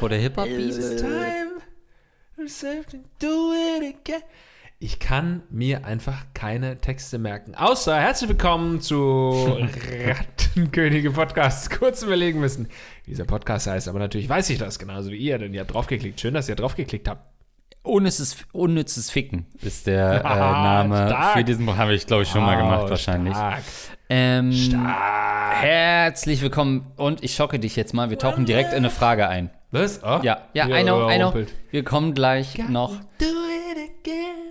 Vor der Hip-Hop-Beat. Ich kann mir einfach keine Texte merken. Außer herzlich willkommen zu Rattenkönige Podcast. Kurz überlegen müssen, wie dieser Podcast heißt. Aber natürlich weiß ich das genauso wie ihr, denn ihr habt draufgeklickt. Schön, dass ihr draufgeklickt habt. Unnützes, unnützes Ficken ist der äh, Ah, Name stark. für diesen Buch. Habe ich, glaube ich, schon mal gemacht, wahrscheinlich. Stark. Ähm, Stark. herzlich willkommen und ich schocke dich jetzt mal. Wir tauchen direkt in eine Frage ein. Was? Oh, Ja, ja, wieder I know, I know. Wir kommen gleich noch. Do it again.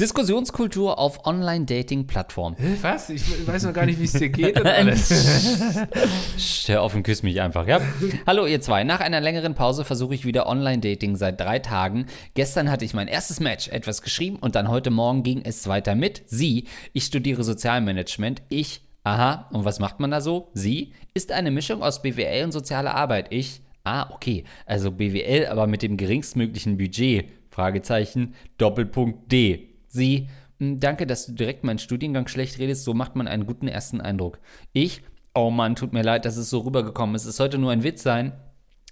Diskussionskultur auf Online-Dating-Plattformen. Was? Ich weiß noch gar nicht, wie es dir geht und alles. Hör auf und küss mich einfach, ja? Hallo ihr zwei. Nach einer längeren Pause versuche ich wieder Online-Dating seit drei Tagen. Gestern hatte ich mein erstes Match, etwas geschrieben und dann heute Morgen ging es weiter mit sie. Ich studiere Sozialmanagement. Ich, aha, und was macht man da so? Sie ist eine Mischung aus BWL und sozialer Arbeit. Ich, ah, okay, also BWL, aber mit dem geringstmöglichen Budget. Fragezeichen, Doppelpunkt D. Sie, "Hm, danke, dass du direkt meinen Studiengang schlecht redest, so macht man einen guten ersten Eindruck. Ich, oh Mann, tut mir leid, dass es so rübergekommen ist. Es sollte nur ein Witz sein.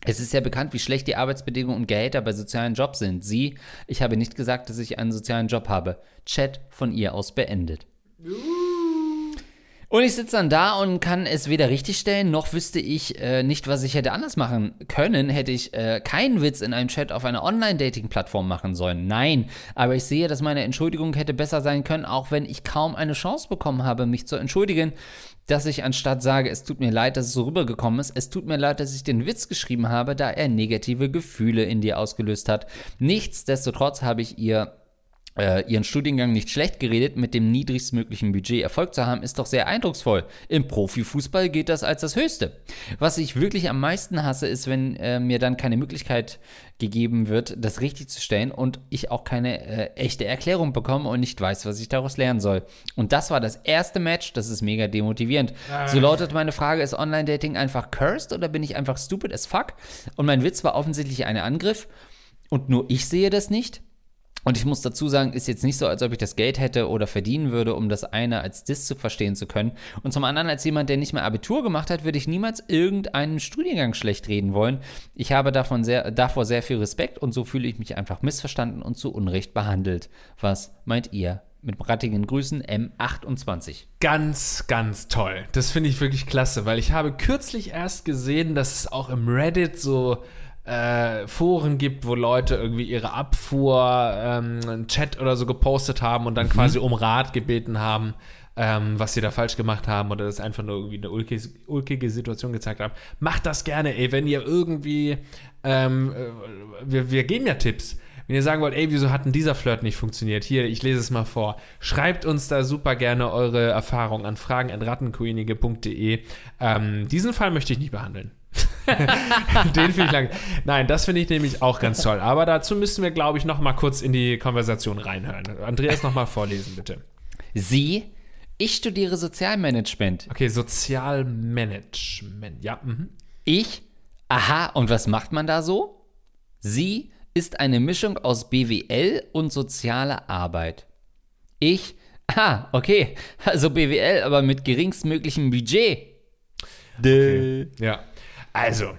Es ist ja bekannt, wie schlecht die Arbeitsbedingungen und Gehälter bei sozialen Jobs sind. Sie, ich habe nicht gesagt, dass ich einen sozialen Job habe. Chat von ihr aus beendet. Und ich sitze dann da und kann es weder richtigstellen, noch wüsste ich äh, nicht, was ich hätte anders machen können, hätte ich äh, keinen Witz in einem Chat auf einer Online-Dating-Plattform machen sollen. Nein, aber ich sehe, dass meine Entschuldigung hätte besser sein können, auch wenn ich kaum eine Chance bekommen habe, mich zu entschuldigen, dass ich anstatt sage, es tut mir leid, dass es so rübergekommen ist, es tut mir leid, dass ich den Witz geschrieben habe, da er negative Gefühle in dir ausgelöst hat. Nichtsdestotrotz habe ich ihr ihren Studiengang nicht schlecht geredet, mit dem niedrigstmöglichen Budget Erfolg zu haben, ist doch sehr eindrucksvoll. Im Profifußball gilt das als das Höchste. Was ich wirklich am meisten hasse, ist, wenn äh, mir dann keine Möglichkeit gegeben wird, das richtig zu stellen und ich auch keine äh, echte Erklärung bekomme und nicht weiß, was ich daraus lernen soll. Und das war das erste Match, das ist mega demotivierend. So lautet meine Frage, ist Online-Dating einfach cursed oder bin ich einfach stupid as fuck? Und mein Witz war offensichtlich ein Angriff und nur ich sehe das nicht. Und ich muss dazu sagen, ist jetzt nicht so, als ob ich das Geld hätte oder verdienen würde, um das eine als Diss zu verstehen zu können. Und zum anderen, als jemand, der nicht mehr Abitur gemacht hat, würde ich niemals irgendeinen Studiengang schlecht reden wollen. Ich habe davon sehr, davor sehr viel Respekt und so fühle ich mich einfach missverstanden und zu Unrecht behandelt. Was meint ihr? Mit rattigen Grüßen M28. Ganz, ganz toll. Das finde ich wirklich klasse, weil ich habe kürzlich erst gesehen, dass es auch im Reddit so äh, Foren gibt, wo Leute irgendwie ihre Abfuhr, ähm, einen Chat oder so gepostet haben und dann quasi um Rat gebeten haben, ähm, was sie da falsch gemacht haben oder das einfach nur irgendwie eine ulkige, ulkige Situation gezeigt haben. Macht das gerne, ey, wenn ihr irgendwie, ähm, äh, wir, wir geben ja Tipps. Wenn ihr sagen wollt, ey, wieso hat denn dieser Flirt nicht funktioniert? Hier, ich lese es mal vor. Schreibt uns da super gerne eure Erfahrungen an fragen.rattenkönig.de. Ähm, diesen Fall möchte ich nicht behandeln. Den finde ich lang. Nein, das finde ich nämlich auch ganz toll. Aber dazu müssen wir, glaube ich, noch mal kurz in die Konversation reinhören. Andreas, noch mal vorlesen, bitte. Sie, ich studiere Sozialmanagement. Okay, Sozialmanagement. Ja, mhm. Ich, aha, und was macht man da so? Sie ist eine Mischung aus BWL und sozialer Arbeit. Ich, ah, okay, also BWL, aber mit geringstmöglichem Budget. Ja. Also,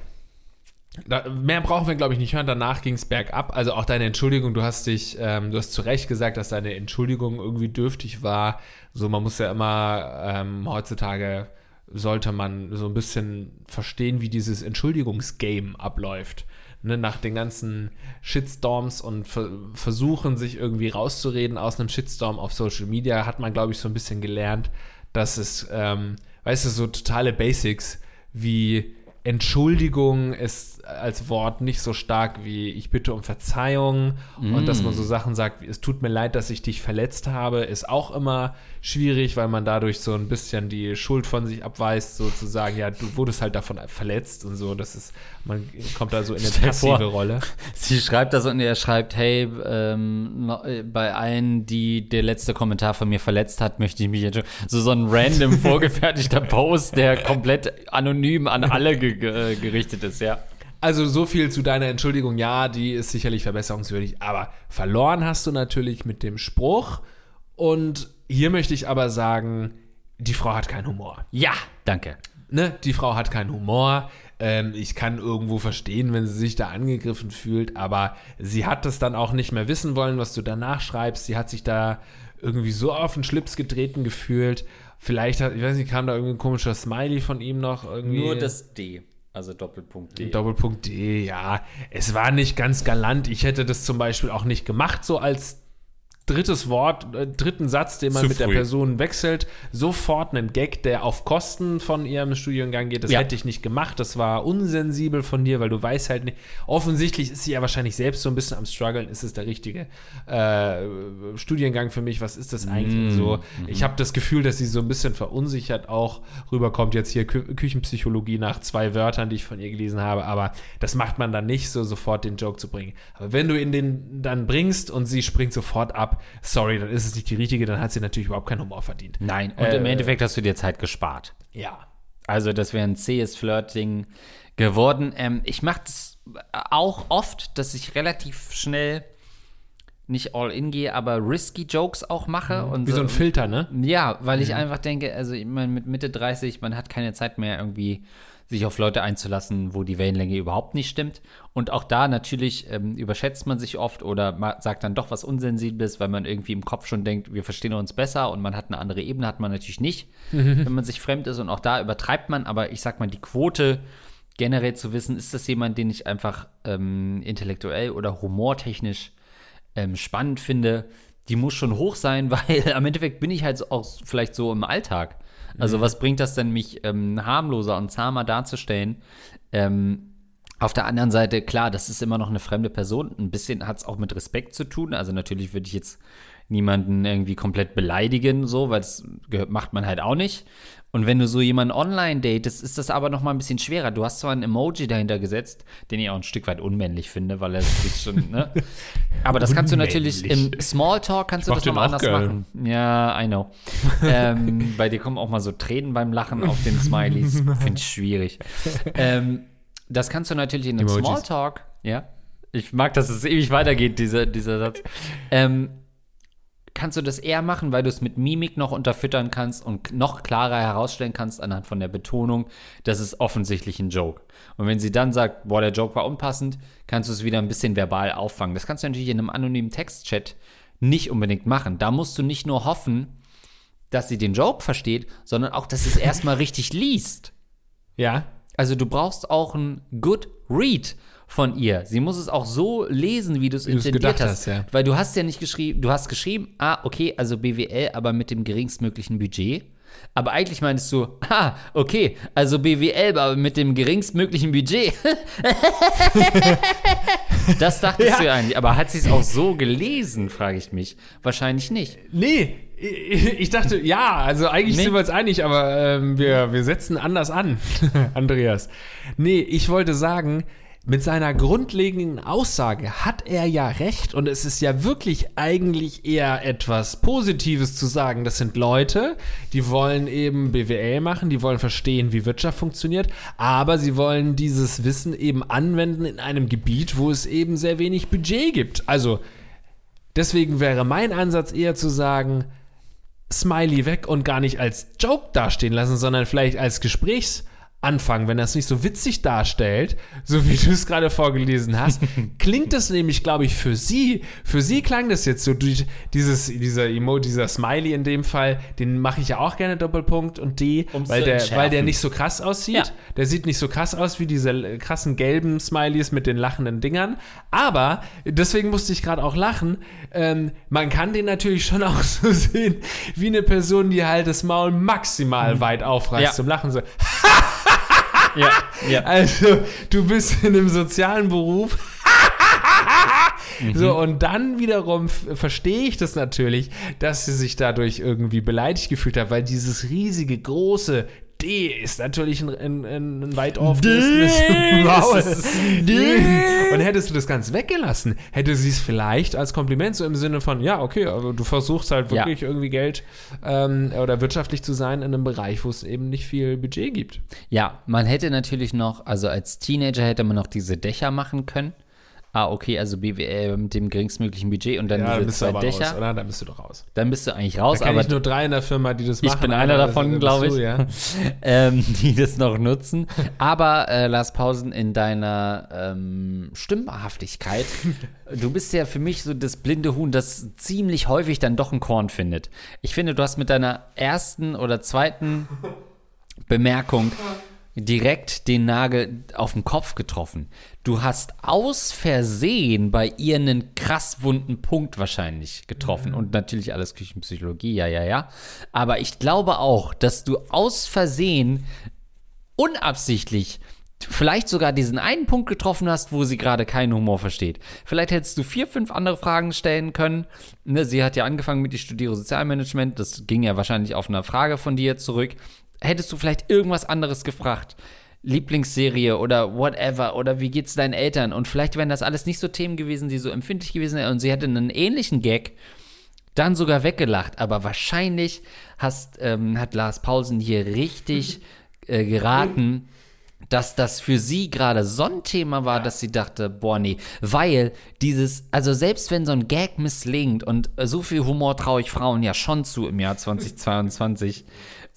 da, mehr brauchen wir, glaube ich, nicht hören. Danach ging es bergab. Also auch deine Entschuldigung, du hast dich, ähm, du hast zu Recht gesagt, dass deine Entschuldigung irgendwie dürftig war. So, man muss ja immer ähm, heutzutage sollte man so ein bisschen verstehen, wie dieses Entschuldigungsgame abläuft. Ne, nach den ganzen Shitstorms und ver versuchen, sich irgendwie rauszureden aus einem Shitstorm auf Social Media, hat man, glaube ich, so ein bisschen gelernt, dass es, ähm, weißt du, so totale Basics wie Entschuldigung ist als Wort nicht so stark wie ich bitte um Verzeihung und dass man so Sachen sagt, wie es tut mir leid, dass ich dich verletzt habe, ist auch immer schwierig, weil man dadurch so ein bisschen die Schuld von sich abweist, sozusagen, ja, du wurdest halt davon verletzt und so, das ist, man kommt da so in eine passive Rolle. Sie schreibt das und er schreibt, hey, ähm, äh, bei allen, die der letzte Kommentar von mir verletzt hat, möchte ich mich entschuldigen. So, so ein random vorgefertigter Post, der komplett anonym an alle ge ge gerichtet ist, ja. Also so viel zu deiner Entschuldigung. Ja, die ist sicherlich verbesserungswürdig, aber verloren hast du natürlich mit dem Spruch. Und hier möchte ich aber sagen, die Frau hat keinen Humor. Ja, danke. Ne? Die Frau hat keinen Humor. Ähm, ich kann irgendwo verstehen, wenn sie sich da angegriffen fühlt, aber sie hat das dann auch nicht mehr wissen wollen, was du danach schreibst. Sie hat sich da irgendwie so auf den Schlips getreten gefühlt. Vielleicht hat, ich weiß nicht, kam da irgendwie ein komischer Smiley von ihm noch irgendwie. Nur das D. Also Doppelpunkt D. Doppelpunkt D, ja. Es war nicht ganz galant. Ich hätte das zum Beispiel auch nicht gemacht, so als drittes Wort, äh, dritten Satz, den man Zu mit der früh. Person wechselt, sofort einen Gag, der auf Kosten von ihrem Studiengang geht. Das Ja. hätte ich nicht gemacht. Das war unsensibel von dir, weil du weißt halt nicht. Offensichtlich ist sie ja wahrscheinlich selbst so ein bisschen am struggeln. Ist es der richtige äh, Studiengang für mich? Was ist das eigentlich Mm, so? mhm. Ich habe das Gefühl, dass sie so ein bisschen verunsichert auch rüberkommt. Jetzt hier Kü Küchenpsychologie nach zwei Wörtern, die ich von ihr gelesen habe. Aber das macht man dann nicht so, sofort den Joke zu bringen. Aber wenn du ihn den dann bringst und sie springt sofort ab, sorry, dann ist es nicht die richtige, dann hat sie natürlich überhaupt keinen Humor verdient. Nein, und im Äh, Endeffekt hast du dir Zeit gespart. Ja. Also das wäre ein zähes Flirting geworden. Ähm, ich mache das auch oft, dass ich relativ schnell nicht all in gehe, aber risky Jokes auch mache. Und Wie so ein Filter, ne? Ja, weil ich einfach denke, also ich meine, mit Mitte 30, man hat keine Zeit mehr irgendwie sich auf Leute einzulassen, wo die Wellenlänge überhaupt nicht stimmt. Und auch da natürlich ähm, überschätzt man sich oft oder sagt dann doch was Unsensibles, weil man irgendwie im Kopf schon denkt, wir verstehen uns besser und man hat eine andere Ebene, hat man natürlich nicht, wenn man sich fremd ist. Und auch da übertreibt man, aber ich sag mal, die Quote generell zu wissen, ist das jemand, den ich einfach ähm, intellektuell oder humortechnisch ähm, spannend finde, die muss schon hoch sein, weil am Endeffekt bin ich halt auch vielleicht so im Alltag. Also was bringt das denn, mich ähm, harmloser und zahmer darzustellen? Ähm, auf der anderen Seite, klar, das ist immer noch eine fremde Person. Ein bisschen hat es auch mit Respekt zu tun. Also natürlich würde ich jetzt niemanden irgendwie komplett beleidigen, so, weil das macht man halt auch nicht. Und wenn du so jemanden online datest, ist das aber noch mal ein bisschen schwerer. Du hast zwar ein Emoji dahinter gesetzt, den ich auch ein Stück weit unmännlich finde, weil er sich schon, ne? Aber das kannst du natürlich im. Smalltalk kannst du das den noch auch anders geil. machen. Ja, I know. ähm, bei dir kommen auch mal so Tränen beim Lachen auf den Smileys. Finde ich schwierig. Ähm, das kannst du natürlich in einem Emojis. Smalltalk, ja. Ich mag, dass es ewig weitergeht, dieser, dieser Satz. Ähm, kannst du das eher machen, weil du es mit Mimik noch unterfüttern kannst und noch klarer herausstellen kannst anhand von der Betonung, das ist offensichtlich ein Joke. Und wenn sie dann sagt, boah, der Joke war unpassend, kannst du es wieder ein bisschen verbal auffangen. Das kannst du natürlich in einem anonymen Textchat nicht unbedingt machen. Da musst du nicht nur hoffen, dass sie den Joke versteht, sondern auch, dass sie es erstmal richtig liest. Ja. Also du brauchst auch ein Good Read von ihr. Sie muss es auch so lesen, wie du es intendiert hast. hast, ja. Weil du hast ja nicht geschrieben, du hast geschrieben, ah, okay, also BWL, aber mit dem geringstmöglichen Budget. Aber eigentlich meinst du, ah, okay, also BWL, aber mit dem geringstmöglichen Budget. das dachtest Ja. du ja eigentlich. Aber hat sie es auch so gelesen, frage ich mich. Wahrscheinlich nicht. Nee, ich ich dachte, ja, also eigentlich Nee. sind wir uns einig, aber ähm, wir, wir setzen anders an, Andreas. Nee, ich wollte sagen, mit seiner grundlegenden Aussage hat er ja recht und es ist ja wirklich eigentlich eher etwas Positives zu sagen. Das sind Leute, die wollen eben BWL machen, die wollen verstehen, wie Wirtschaft funktioniert, aber sie wollen dieses Wissen eben anwenden in einem Gebiet, wo es eben sehr wenig Budget gibt. Also Deswegen wäre mein Ansatz eher zu sagen, Smiley weg und gar nicht als Joke dastehen lassen, sondern vielleicht als Gesprächsanfang, wenn er es nicht so witzig darstellt, so wie du es gerade vorgelesen hast, klingt es nämlich, glaube ich, für sie, für sie klang das jetzt so, durch dieses, dieser Emo, dieser Smiley in dem Fall, den mache ich ja auch gerne Doppelpunkt und D, Um's weil der, weil der nicht so krass aussieht. Ja. Der sieht nicht so krass aus wie diese krassen gelben Smileys mit den lachenden Dingern. Aber, deswegen musste ich gerade auch lachen, ähm, man kann den natürlich schon auch so sehen, wie eine Person, die halt das Maul maximal weit aufreißt Mhm. Ja. zum Lachen. So. Ja, ja. Also, du bist in einem sozialen Beruf. Mhm. So, und dann wiederum verstehe ich das natürlich, dass sie sich dadurch irgendwie beleidigt gefühlt hat, weil dieses riesige, große D ist natürlich ein, ein, ein weit offenes Maul. Und hättest du das Ganze weggelassen, hätte sie es vielleicht als Kompliment so im Sinne von, ja, okay, aber du versuchst halt wirklich ja. irgendwie Geld ähm, oder wirtschaftlich zu sein in einem Bereich, wo es eben nicht viel Budget gibt. Ja, man hätte natürlich noch, also als Teenager hätte man noch diese Dächer machen können ah, okay, also BWL mit dem geringstmöglichen Budget und dann ja, diese zwei Dächer. Raus, oder? Dann bist du doch raus. Dann bist du eigentlich raus. Da kenne ich nur drei in der Firma, die das machen. Ich bin einer davon, glaube ich, du, ja. ähm, die das noch nutzen. Aber äh, Lars Pausen in deiner ähm, Stimmhaftigkeit, du bist ja für mich so das blinde Huhn, das ziemlich häufig dann doch ein Korn findet. Ich finde, du hast mit deiner ersten oder zweiten Bemerkung direkt den Nagel auf den Kopf getroffen. Du hast aus Versehen bei ihr einen krass wunden Punkt wahrscheinlich getroffen. Mhm. Und natürlich alles Küchenpsychologie, ja, ja, ja. Aber ich glaube auch, dass du aus Versehen unabsichtlich vielleicht sogar diesen einen Punkt getroffen hast, wo sie gerade keinen Humor versteht. Vielleicht hättest du vier, fünf andere Fragen stellen können. Ne, sie hat ja angefangen mit, ich studiere Sozialmanagement. Das ging ja wahrscheinlich auf eine Frage von dir zurück hättest du vielleicht irgendwas anderes gefragt. Lieblingsserie oder whatever. Oder wie geht's deinen Eltern? Und vielleicht wären das alles nicht so Themen gewesen, die so empfindlich gewesen wären. Und sie hätte einen ähnlichen Gag dann sogar weggelacht, aber wahrscheinlich hast, ähm, hat Lars Paulsen hier richtig äh, geraten, dass das für sie gerade so ein Thema war, dass sie dachte, boah, nee, weil dieses, also selbst wenn so ein Gag misslingt und so viel Humor traue ich Frauen ja schon zu im Jahr 2022,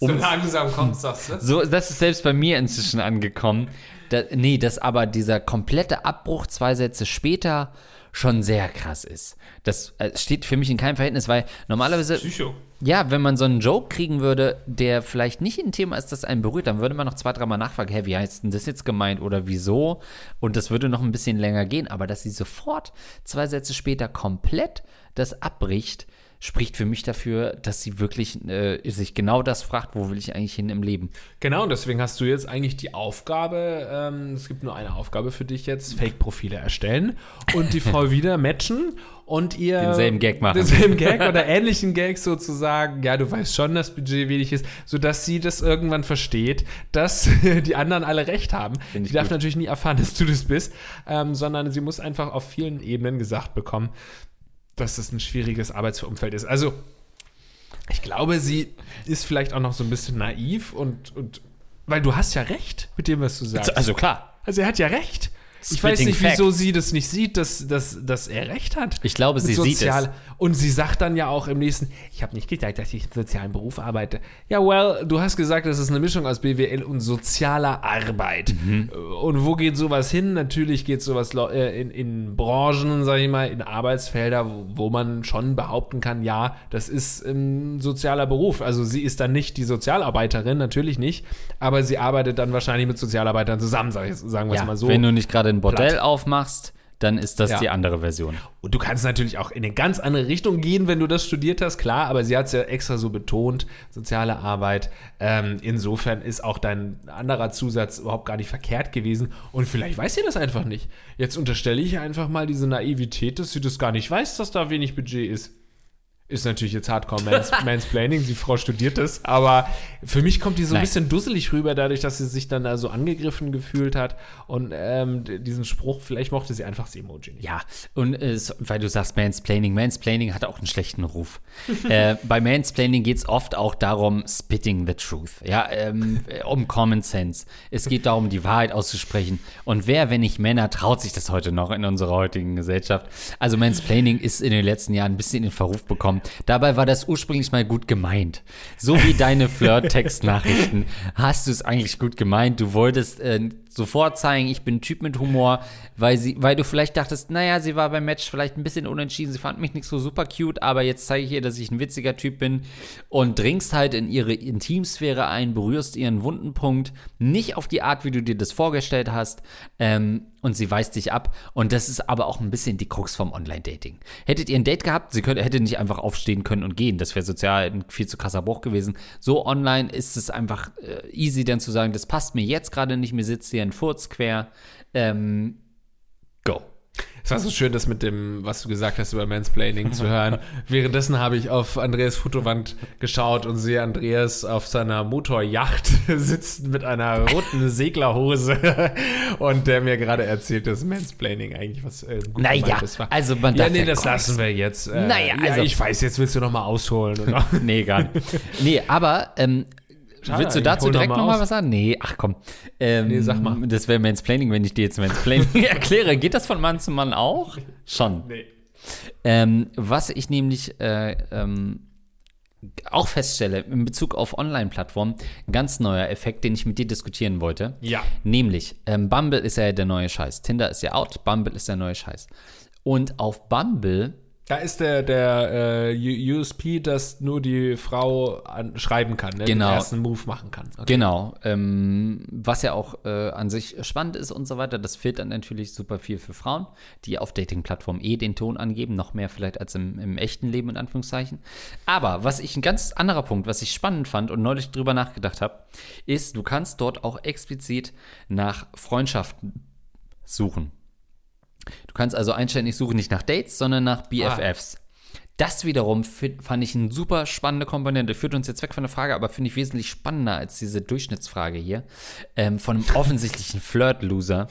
um, so langsam kommt sagst du? So, das ist selbst bei mir inzwischen angekommen. Da, nee, dass aber dieser komplette Abbruch zwei Sätze später schon sehr krass ist. Das äh, steht für mich in keinem Verhältnis, weil normalerweise. Psycho. Ja, wenn man so einen Joke kriegen würde, der vielleicht nicht ein Thema ist, das einen berührt, dann würde man noch zwei, dreimal nachfragen, hä, wie heißt denn das jetzt gemeint oder wieso? Und das würde noch ein bisschen länger gehen, aber dass sie sofort zwei Sätze später komplett das abbricht, spricht für mich dafür, dass sie wirklich äh, sich genau das fragt, wo will ich eigentlich hin im Leben. Genau, und deswegen hast du jetzt eigentlich die Aufgabe, ähm, es gibt nur eine Aufgabe für dich jetzt, Fake-Profile erstellen und die Frau wieder matchen und ihr denselben Gag machen. Denselben Gag oder ähnlichen Gag sozusagen. Ja, du weißt schon, dass Budget wenig ist, sodass sie das irgendwann versteht, dass die anderen alle recht haben. Die darf gut. natürlich nie erfahren, dass du das bist, ähm, sondern sie muss einfach auf vielen Ebenen gesagt bekommen, dass das ein schwieriges Arbeitsumfeld ist. Also, ich glaube, sie ist vielleicht auch noch so ein bisschen naiv und, und weil du hast ja recht mit dem, was du sagst. Also klar. Also er hat ja recht. Ich weiß nicht, Facts. wieso sie das nicht sieht, dass, dass, dass er recht hat. Ich glaube, sie sozial. sieht es. Und sie sagt dann ja auch im nächsten, ich habe nicht gedacht, dass ich im sozialen Beruf arbeite. Ja, well, du hast gesagt, das ist eine Mischung aus BWL und sozialer Arbeit. Mhm. Und wo geht sowas hin? Natürlich geht sowas äh, in, in Branchen, sage ich mal, in Arbeitsfelder, wo, man schon behaupten kann, ja, das ist ein sozialer Beruf. Also sie ist dann nicht die Sozialarbeiterin, natürlich nicht, aber sie arbeitet dann wahrscheinlich mit Sozialarbeitern zusammen, sagen wir ja, es mal so. Wenn du nicht gerade ein Bordell platt. aufmachst, dann ist das ja. die andere Version. Und du kannst natürlich auch in eine ganz andere Richtung gehen, wenn du das studiert hast, klar, aber sie hat es ja extra so betont, soziale Arbeit. Ähm, insofern ist auch dein anderer Zusatz überhaupt gar nicht verkehrt gewesen. Und vielleicht weiß sie das einfach nicht. Jetzt unterstelle ich einfach mal diese Naivität, dass sie das gar nicht weiß, dass da wenig Budget ist. Ist natürlich jetzt Hardcore Mans Mansplaining, die Frau studiert es, aber für mich kommt die so ein Nein. bisschen dusselig rüber, dadurch, dass sie sich dann da so angegriffen gefühlt hat und ähm, diesen Spruch, vielleicht mochte sie einfach das Emoji nicht. Ja, und äh, weil du sagst Mansplaining, Mansplaining hat auch einen schlechten Ruf. äh, bei Mansplaining geht es oft auch darum, spitting the truth, ja, ähm, um Common Sense. Es geht darum, die Wahrheit auszusprechen. Und wer, wenn nicht Männer, traut sich das heute noch in unserer heutigen Gesellschaft? Also Mansplaining ist in den letzten Jahren ein bisschen in den Verruf bekommen Dabei war das ursprünglich mal gut gemeint. So wie deine Flirt-Textnachrichten hast du es eigentlich gut gemeint. Du wolltest äh, sofort zeigen, ich bin ein Typ mit Humor, weil sie, weil du vielleicht dachtest, naja, sie war beim Match vielleicht ein bisschen unentschieden, sie fand mich nicht so super cute, aber jetzt zeige ich ihr, dass ich ein witziger Typ bin und dringst halt in ihre Intimsphäre ein, berührst ihren wunden Punkt, nicht auf die Art, wie du dir das vorgestellt hast, ähm, und sie weist dich ab. Und das ist aber auch ein bisschen die Krux vom Online-Dating. Hättet ihr ein Date gehabt, sie könnte, hätte nicht einfach aufstehen können und gehen. Das wäre sozial ein viel zu krasser Bruch gewesen. So online ist es einfach äh, easy, dann zu sagen, das passt mir jetzt gerade nicht, mir sitzt hier ein Furz quer. Ähm. Es war so schön, das mit dem, was du gesagt hast über Mansplaining zu hören. Währenddessen habe ich auf Andreas Fotowand geschaut und sehe Andreas auf seiner Motorjacht sitzen mit einer roten Seglerhose und der mir gerade erzählt, dass Mansplaining eigentlich was äh, gut naja, war. also man darf Ja, nee, das lassen wir jetzt. Äh, naja, also. Ja, ich weiß, jetzt willst du noch mal ausholen. Oder? nee, gar nicht. Nee, aber ähm, Schade, Willst du dazu direkt nochmal noch was sagen? Nee, ach komm. Ähm, nee, sag mal. Das wäre Mansplaining, wenn ich dir jetzt Mansplaining erkläre. Geht das von Mann zu Mann auch? Schon. Nee. Ähm, was ich nämlich äh, ähm, auch feststelle in Bezug auf Online-Plattformen, ganz neuer Effekt, den ich mit dir diskutieren wollte. Ja. Nämlich, ähm, Bumble ist ja der neue Scheiß. Tinder ist ja out, Bumble ist der neue Scheiß. Und auf Bumble da ist der, der äh, USP, dass nur die Frau an, schreiben kann, ne? genau. den ersten Move machen kann. Okay. Genau. Ähm, was ja auch äh, an sich spannend ist und so weiter. Das fehlt dann natürlich super viel für Frauen, die auf Dating-Plattformen eh den Ton angeben. Noch mehr vielleicht als im, im, echten Leben, in Anführungszeichen. Aber was ich ein ganz anderer Punkt, was ich spannend fand und neulich drüber nachgedacht habe, ist, du kannst dort auch explizit nach Freundschaften suchen. Du kannst also einstellen, ich suche nicht nach Dates, sondern nach BFFs. Ah. Das wiederum fand ich eine super spannende Komponente. Führt uns jetzt weg von der Frage, aber finde ich wesentlich spannender als diese Durchschnittsfrage hier. Ähm, von einem offensichtlichen Flirt-Loser.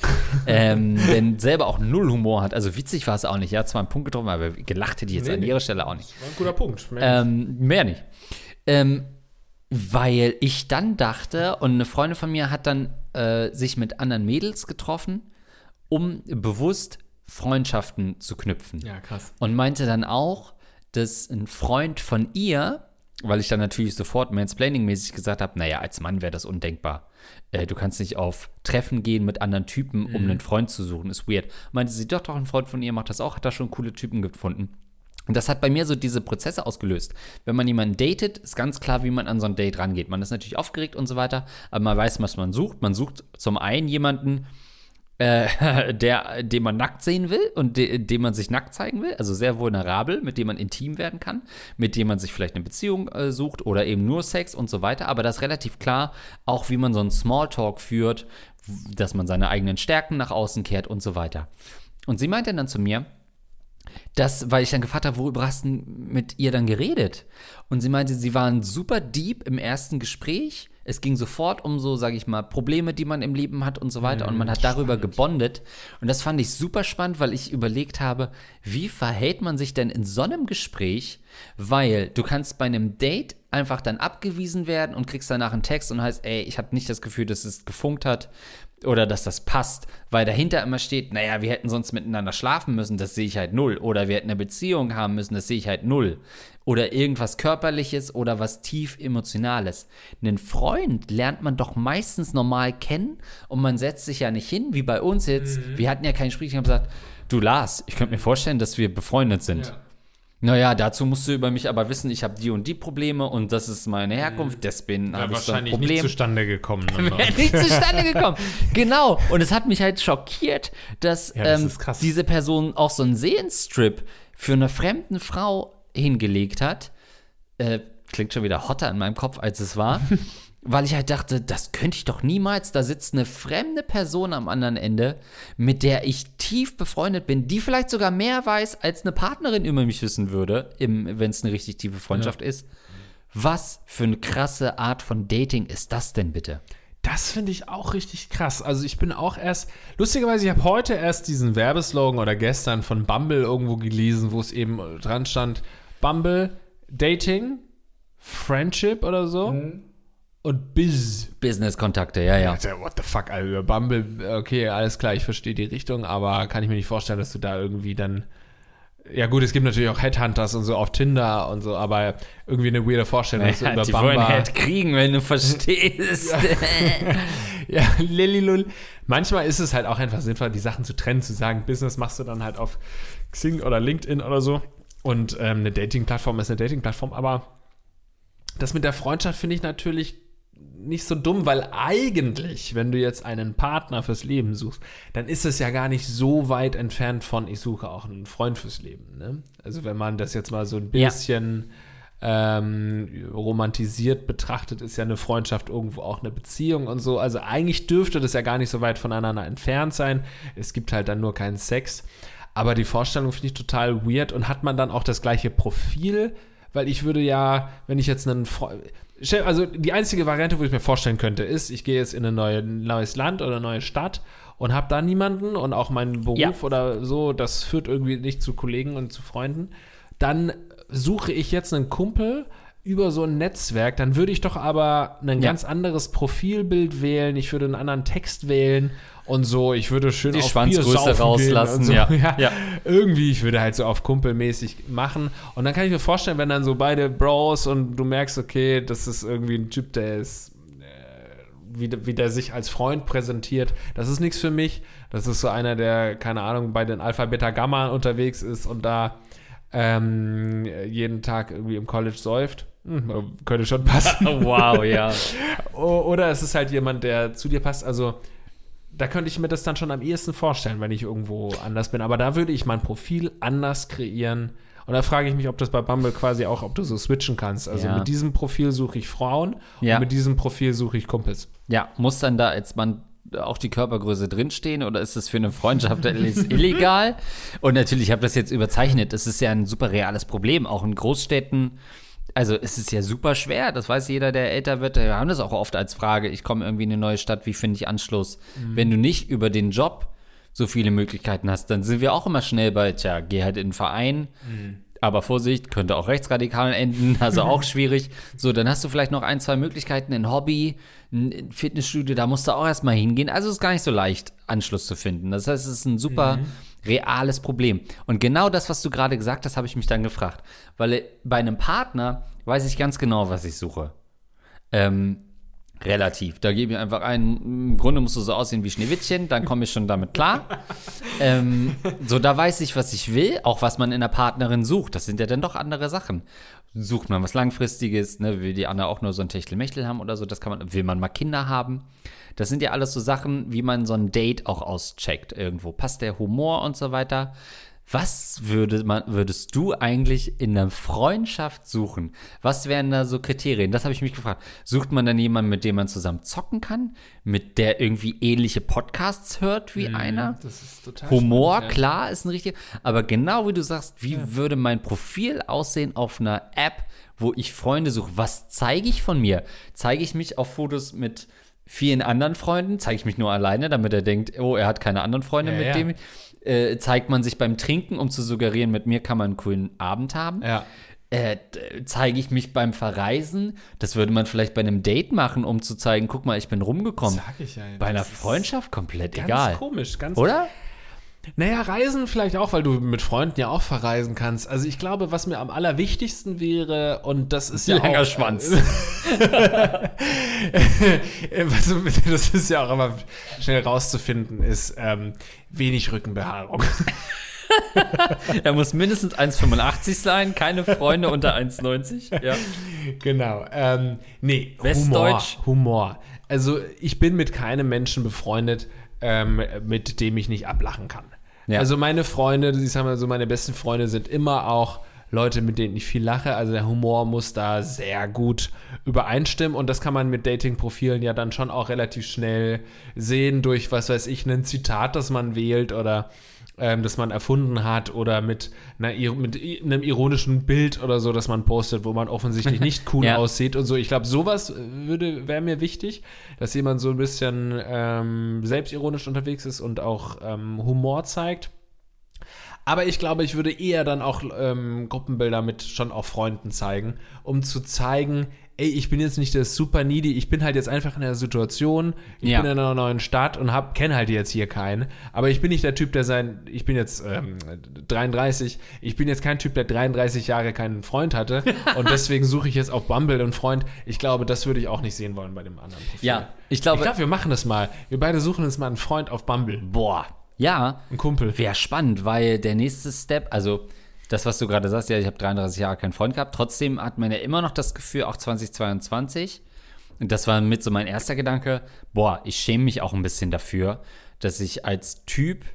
ähm, denn selber auch null Humor hat. Also witzig war es auch nicht. Ja, zwar einen Punkt getroffen, aber gelacht hätte ich jetzt nee, an ihrer Stelle auch nicht. War ein guter Punkt. Mehr, ähm, nicht. mehr nicht. Ähm, weil ich dann dachte, und eine Freundin von mir hat dann äh, sich mit anderen Mädels getroffen, um bewusst Freundschaften zu knüpfen. Ja, krass. Und meinte dann auch, dass ein Freund von ihr, weil ich dann natürlich sofort mansplaining-mäßig gesagt habe, naja, als Mann wäre das undenkbar. Äh, du kannst nicht auf Treffen gehen mit anderen Typen, um mhm. einen Freund zu suchen, ist weird. Meinte sie, doch, doch, ein Freund von ihr macht das auch, hat da schon coole Typen gefunden. Und das hat bei mir so diese Prozesse ausgelöst. Wenn man jemanden datet, ist ganz klar, wie man an so ein Date rangeht. Man ist natürlich aufgeregt und so weiter, aber man weiß, was man sucht. Man sucht zum einen jemanden, äh, der, den man nackt sehen will und de, dem man sich nackt zeigen will, also sehr vulnerabel, mit dem man intim werden kann, mit dem man sich vielleicht eine Beziehung äh, sucht oder eben nur Sex und so weiter. Aber das ist relativ klar, auch wie man so einen Smalltalk führt, dass man seine eigenen Stärken nach außen kehrt und so weiter. Und sie meinte dann zu mir, dass, weil ich dann gefragt habe, worüber hast du mit ihr dann geredet? Und sie meinte, sie waren super deep im ersten Gespräch es ging sofort um so, sage ich mal, Probleme, die man im Leben hat und so weiter. und man hat darüber spannend. gebondet. Und das fand ich super spannend, weil ich überlegt habe, wie verhält man sich denn in so einem Gespräch? Weil du kannst bei einem Date einfach dann abgewiesen werden und kriegst danach einen Text und heißt, ey, ich habe nicht das Gefühl, dass es gefunkt hat oder dass das passt, weil dahinter immer steht, naja, wir hätten sonst miteinander schlafen müssen, das sehe ich halt null. Oder wir hätten eine Beziehung haben müssen, das sehe ich halt null. Oder irgendwas Körperliches oder was tief Emotionales. Einen Freund lernt man doch meistens normal kennen und man setzt sich ja nicht hin, wie bei uns jetzt. Mhm. Wir hatten ja kein Gespräch, ich habe gesagt, du Lars, ich könnte mir vorstellen, dass wir befreundet sind. Ja. Naja, dazu musst du über mich aber wissen, ich habe die und die Probleme und das ist meine Herkunft, deswegen habe ich so ein Problem. nicht zustande gekommen. Wäre nicht zustande gekommen. genau. Und es hat mich halt schockiert, dass ja, das ähm, diese Person auch so einen Sehenstrip für eine fremden Frau hingelegt hat. Äh, klingt schon wieder hotter in meinem Kopf, als es war. weil ich halt dachte, das könnte ich doch niemals. Da sitzt eine fremde Person am anderen Ende, mit der ich tief befreundet bin, die vielleicht sogar mehr weiß, als eine Partnerin über mich wissen würde, wenn es eine richtig tiefe Freundschaft ja. ist. Was für eine krasse Art von Dating ist das denn bitte? Das finde ich auch richtig krass. Also ich bin auch erst, lustigerweise, ich habe heute erst diesen Werbeslogan oder gestern von Bumble irgendwo gelesen, wo es eben dran stand, Bumble, Dating, Friendship oder so. Mhm und Biz. Business-Kontakte, ja, ja. What the fuck, Alter. Bumble, okay, alles klar, ich verstehe die Richtung, aber kann ich mir nicht vorstellen, dass du da irgendwie dann. Ja, gut, es gibt natürlich auch Headhunters und so auf Tinder und so, aber irgendwie eine weirde Vorstellung, dass ja, du über die Bamba. wollen Head kriegen, wenn du verstehst. ja, Lililul. Manchmal ist es halt auch einfach sinnvoll, die Sachen zu trennen, zu sagen, Business machst du dann halt auf Xing oder LinkedIn oder so. Und ähm, eine Dating-Plattform ist eine Dating-Plattform, aber das mit der Freundschaft finde ich natürlich nicht so dumm, weil eigentlich, wenn du jetzt einen Partner fürs Leben suchst, dann ist es ja gar nicht so weit entfernt von, ich suche auch einen Freund fürs Leben. Ne? Also wenn man das jetzt mal so ein bisschen ja. ähm, romantisiert betrachtet, ist ja eine Freundschaft irgendwo auch eine Beziehung und so. Also eigentlich dürfte das ja gar nicht so weit voneinander entfernt sein. Es gibt halt dann nur keinen Sex. Aber die Vorstellung finde ich total weird und hat man dann auch das gleiche Profil? Weil ich würde ja, wenn ich jetzt einen Freund. Also die einzige Variante, wo ich mir vorstellen könnte, ist, ich gehe jetzt in ein neue, neues Land oder eine neue Stadt und habe da niemanden und auch mein Beruf ja. oder so, das führt irgendwie nicht zu Kollegen und zu Freunden. Dann suche ich jetzt einen Kumpel über so ein Netzwerk, dann würde ich doch aber ein ja. ganz anderes Profilbild wählen, ich würde einen anderen Text wählen und so, ich würde schön die auf Schwanzgröße rauslassen, so. ja. ja. ja. Irgendwie, ich würde halt so auf kumpelmäßig machen und dann kann ich mir vorstellen, wenn dann so beide Bros und du merkst, okay, das ist irgendwie ein Typ, der ist äh, wie, wie der sich als Freund präsentiert, das ist nichts für mich. Das ist so einer, der, keine Ahnung, bei den Alpha, Beta, Gamma unterwegs ist und da ähm, jeden Tag irgendwie im College säuft. Hm, könnte schon passen. wow, ja. Oder es ist halt jemand, der zu dir passt. Also da könnte ich mir das dann schon am ehesten vorstellen, wenn ich irgendwo anders bin. Aber da würde ich mein Profil anders kreieren. Und da frage ich mich, ob das bei Bumble quasi auch, ob du so switchen kannst. Also ja. mit diesem Profil suche ich Frauen ja. und mit diesem Profil suche ich Kumpels. Ja, muss dann da als Mann auch die Körpergröße drinstehen oder ist das für eine Freundschaft illegal? Und natürlich, ich habe das jetzt überzeichnet. Das ist ja ein super reales Problem, auch in Großstädten. Also es ist ja super schwer, das weiß jeder, der älter wird. Wir haben das auch oft als Frage, ich komme irgendwie in eine neue Stadt, wie finde ich Anschluss? Mhm. Wenn du nicht über den Job so viele Möglichkeiten hast, dann sind wir auch immer schnell bei, tja, geh halt in einen Verein. Mhm. Aber Vorsicht, könnte auch rechtsradikal enden, also auch schwierig. So, dann hast du vielleicht noch ein, zwei Möglichkeiten, ein Hobby, ein Fitnessstudio, da musst du auch erstmal hingehen. Also es ist gar nicht so leicht, Anschluss zu finden. Das heißt, es ist ein super mhm. Reales Problem. Und genau das, was du gerade gesagt hast, habe ich mich dann gefragt. Weil bei einem Partner weiß ich ganz genau, was ich suche. Ähm, Relativ. Da gebe ich einfach ein, im Grunde musst du so aussehen wie Schneewittchen, dann komme ich schon damit klar. ähm, so, da weiß ich, was ich will, auch was man in der Partnerin sucht. Das sind ja dann doch andere Sachen. Sucht man was Langfristiges, ne, will die Anna auch nur so ein Techtelmechtel haben oder so, das kann man, will man mal Kinder haben. Das sind ja alles so Sachen, wie man so ein Date auch auscheckt irgendwo. Passt der Humor und so weiter. Was würde man, würdest du eigentlich in einer Freundschaft suchen? Was wären da so Kriterien? Das habe ich mich gefragt. Sucht man dann jemanden, mit dem man zusammen zocken kann? Mit der irgendwie ähnliche Podcasts hört wie mhm, einer? Das ist total Humor, spannend, ja. klar, ist ein richtig. Aber genau wie du sagst, wie ja. würde mein Profil aussehen auf einer App, wo ich Freunde suche? Was zeige ich von mir? Zeige ich mich auf Fotos mit vielen anderen Freunden? Zeige ich mich nur alleine, damit er denkt, oh, er hat keine anderen Freunde, ja, mit dem äh, zeigt man sich beim Trinken, um zu suggerieren, mit mir kann man einen coolen Abend haben. Ja. Äh, zeige ich mich beim Verreisen. Das würde man vielleicht bei einem Date machen, um zu zeigen, guck mal, ich bin rumgekommen. Sag ich ja. Bei einer Freundschaft komplett ganz egal. Ganz komisch, ganz Oder? Naja, Reisen vielleicht auch, weil du mit Freunden ja auch verreisen kannst. Also ich glaube, was mir am allerwichtigsten wäre, und das ist ja Langer auch, Schwanz. das ist ja auch immer schnell rauszufinden, ist ähm, wenig Rückenbehaarung. er muss mindestens 1,85 sein, keine Freunde unter 1,90. Ja. Genau. Ähm, nee, Westdeutsch. Humor, Humor. Also ich bin mit keinem Menschen befreundet, ähm, mit dem ich nicht ablachen kann. Ja. Also meine Freunde, ich sag mal so, meine besten Freunde sind immer auch Leute, mit denen ich viel lache. Also der Humor muss da sehr gut übereinstimmen und das kann man mit Dating-Profilen ja dann schon auch relativ schnell sehen durch, was weiß ich, ein Zitat, das man wählt oder ähm, das man erfunden hat oder mit, einer, mit einem ironischen Bild oder so, das man postet, wo man offensichtlich nicht cool ja. aussieht und so. Ich glaube, sowas würde wäre mir wichtig, dass jemand so ein bisschen ähm, selbstironisch unterwegs ist und auch ähm, Humor zeigt. Aber ich glaube, ich würde eher dann auch ähm, Gruppenbilder mit schon auch Freunden zeigen, um zu zeigen, ey, ich bin jetzt nicht der super needy, ich bin halt jetzt einfach in der Situation, ich ja. bin in einer neuen Stadt und hab, kenne halt jetzt hier keinen. Aber ich bin nicht der Typ, der sein, ich bin jetzt ähm, 33, ich bin jetzt kein Typ, der 33 Jahre keinen Freund hatte und deswegen suche ich jetzt auf Bumble einen Freund. Ich glaube, das würde ich auch nicht sehen wollen bei dem anderen Profil. Ja, ich glaube, ich glaube, wir machen das mal. Wir beide suchen uns mal einen Freund auf Bumble. Boah, ja. Ein Kumpel. Wäre spannend, weil der nächste Step, also das, was du gerade sagst, ja, ich habe 33 Jahre keinen Freund gehabt. Trotzdem hat man ja immer noch das Gefühl, auch 2022, und das war mit so mein erster Gedanke, boah, ich schäme mich auch ein bisschen dafür, dass ich als Typ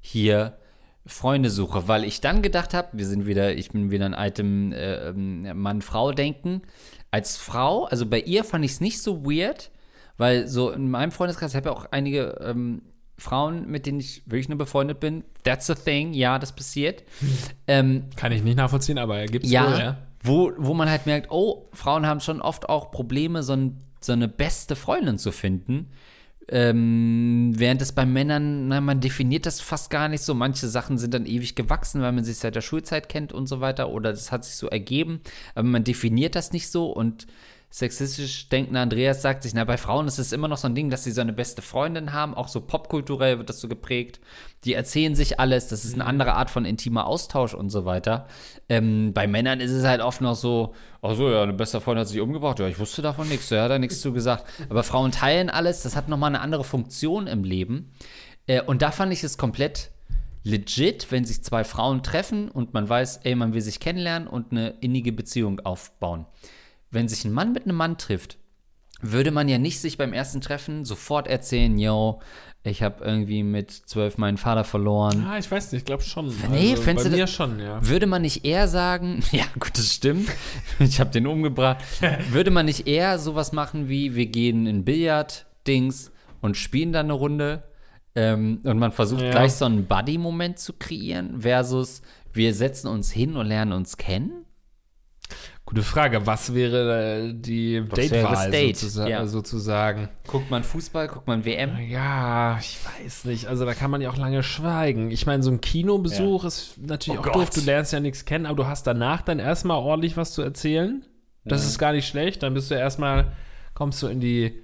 hier Freunde suche, weil ich dann gedacht habe, wir sind wieder, ich bin wieder in altem äh, ähm, Mann-Frau-Denken. Als Frau, also bei ihr fand ich es nicht so weird, weil so in meinem Freundeskreis, habe ja auch einige ähm, Frauen, mit denen ich wirklich nur befreundet bin. That's a thing. Ja, das passiert. ähm, Kann ich nicht nachvollziehen, aber gibt es ja, wohl, ja. Wo, wo man halt merkt, oh, Frauen haben schon oft auch Probleme, so, ein, so eine beste Freundin zu finden. Ähm, während es bei Männern, na, man definiert das fast gar nicht so. Manche Sachen sind dann ewig gewachsen, weil man sich seit der Schulzeit kennt und so weiter. Oder das hat sich so ergeben. Aber man definiert das nicht so. Und sexistisch denkender Andreas sagt sich, na, bei Frauen ist es immer noch so ein Ding, dass sie so eine beste Freundin haben, auch so popkulturell wird das so geprägt. Die erzählen sich alles, das ist eine andere Art von intimer Austausch und so weiter. Ähm, bei Männern ist es halt oft noch so, ach so, ja, eine beste Freundin hat sich umgebracht, ja, ich wusste davon nichts, der hat da nichts zu gesagt. Aber Frauen teilen alles, das hat nochmal eine andere Funktion im Leben. Äh, und da fand ich es komplett legit, wenn sich zwei Frauen treffen und man weiß, ey, man will sich kennenlernen und eine innige Beziehung aufbauen wenn sich ein Mann mit einem Mann trifft, würde man ja nicht sich beim ersten Treffen sofort erzählen, yo, ich habe irgendwie mit zwölf meinen Vater verloren. Ah, ich weiß nicht, ich glaube schon. Nee, also, bei mir das, schon, ja. Würde man nicht eher sagen, ja, gut, das stimmt, ich habe den umgebracht. würde man nicht eher sowas machen wie, wir gehen in Billard-Dings und spielen dann eine Runde ähm, und man versucht ja. gleich so einen Buddy-Moment zu kreieren versus wir setzen uns hin und lernen uns kennen? Gute Frage. Was wäre die Date-Wahl Date? sozusa ja. sozusagen? Guckt man Fußball, guckt man WM? Ja, ich weiß nicht. Also da kann man ja auch lange schweigen. Ich meine, so ein Kinobesuch ja. ist natürlich oh auch Gott. doof. Du lernst ja nichts kennen, aber du hast danach dann erstmal ordentlich was zu erzählen. Das ja. ist gar nicht schlecht. Dann bist du erstmal, kommst du in die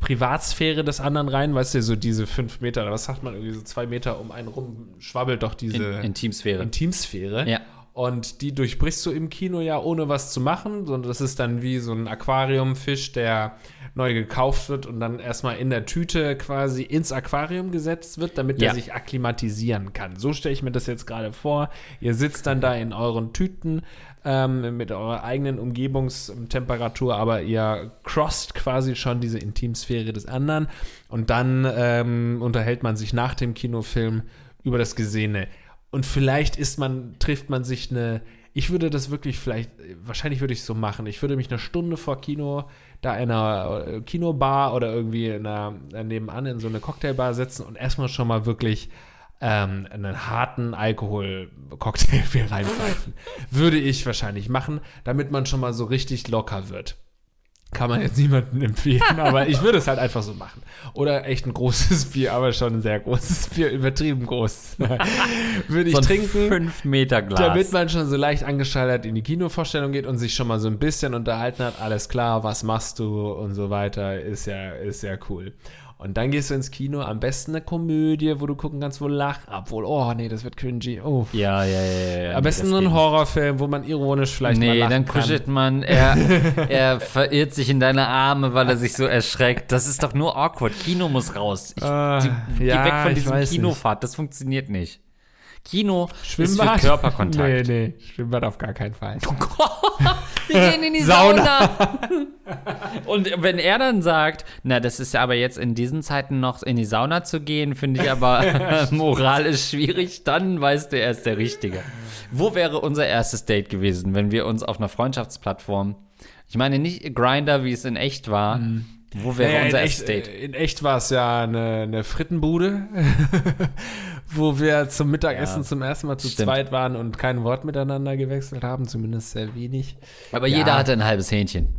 Privatsphäre des anderen rein, weißt du, so diese fünf Meter, oder was sagt man, irgendwie so zwei Meter um einen rum schwabbelt doch diese in Intimsphäre. Intimsphäre. Ja. Und die durchbrichst du im Kino ja ohne was zu machen, sondern das ist dann wie so ein Aquariumfisch, der neu gekauft wird und dann erstmal in der Tüte quasi ins Aquarium gesetzt wird, damit ja. er sich akklimatisieren kann. So stelle ich mir das jetzt gerade vor. Ihr sitzt dann da in euren Tüten ähm, mit eurer eigenen Umgebungstemperatur, aber ihr crossed quasi schon diese Intimsphäre des anderen und dann ähm, unterhält man sich nach dem Kinofilm über das Gesehene. Und vielleicht ist man, trifft man sich eine, ich würde das wirklich vielleicht, wahrscheinlich würde ich es so machen. Ich würde mich eine Stunde vor Kino da in einer äh, Kinobar oder irgendwie in einer, äh, nebenan in so eine Cocktailbar setzen und erstmal schon mal wirklich ähm, einen harten Alkohol-Cocktail reinpfeifen. würde ich wahrscheinlich machen, damit man schon mal so richtig locker wird. Kann man jetzt niemandem empfehlen, aber ich würde es halt einfach so machen. Oder echt ein großes Bier, aber schon ein sehr großes Bier, übertrieben groß. würde ich so trinken. 5 Meter Glas. Damit man schon so leicht angeschaltet in die Kinovorstellung geht und sich schon mal so ein bisschen unterhalten hat. Alles klar, was machst du und so weiter. Ist ja, ist ja cool. Und dann gehst du ins Kino, am besten eine Komödie, wo du gucken kannst, wo Lach, obwohl, oh nee, das wird cringy. Oh. Ja, ja, ja, ja. Am besten nur ein Horrorfilm, wo man ironisch vielleicht nee, mal lachen Nee, dann kuschelt man, er, er verirrt sich in deine Arme, weil er sich so erschreckt. Das ist doch nur awkward. Kino muss raus. Ich, uh, die, ja, geh weg von diesem Kinofahrt, das funktioniert nicht. Kino Schwimmbad? ist für Körperkontakt. Nee, nee, Schwimmbad auf gar keinen Fall. Wir gehen in die Sauna. Und wenn er dann sagt, na, das ist ja aber jetzt in diesen Zeiten noch in die Sauna zu gehen, finde ich aber moralisch schwierig, dann weißt du, er ist der Richtige. Wo wäre unser erstes Date gewesen, wenn wir uns auf einer Freundschaftsplattform, ich meine nicht Grinder, wie es in echt war, mhm. Wo wäre naja, unser erstes Date? In echt war es ja eine, eine Frittenbude, wo wir zum Mittagessen ja, zum ersten Mal zu stimmt. zweit waren und kein Wort miteinander gewechselt haben, zumindest sehr wenig. Aber ja. jeder hatte ein halbes Hähnchen.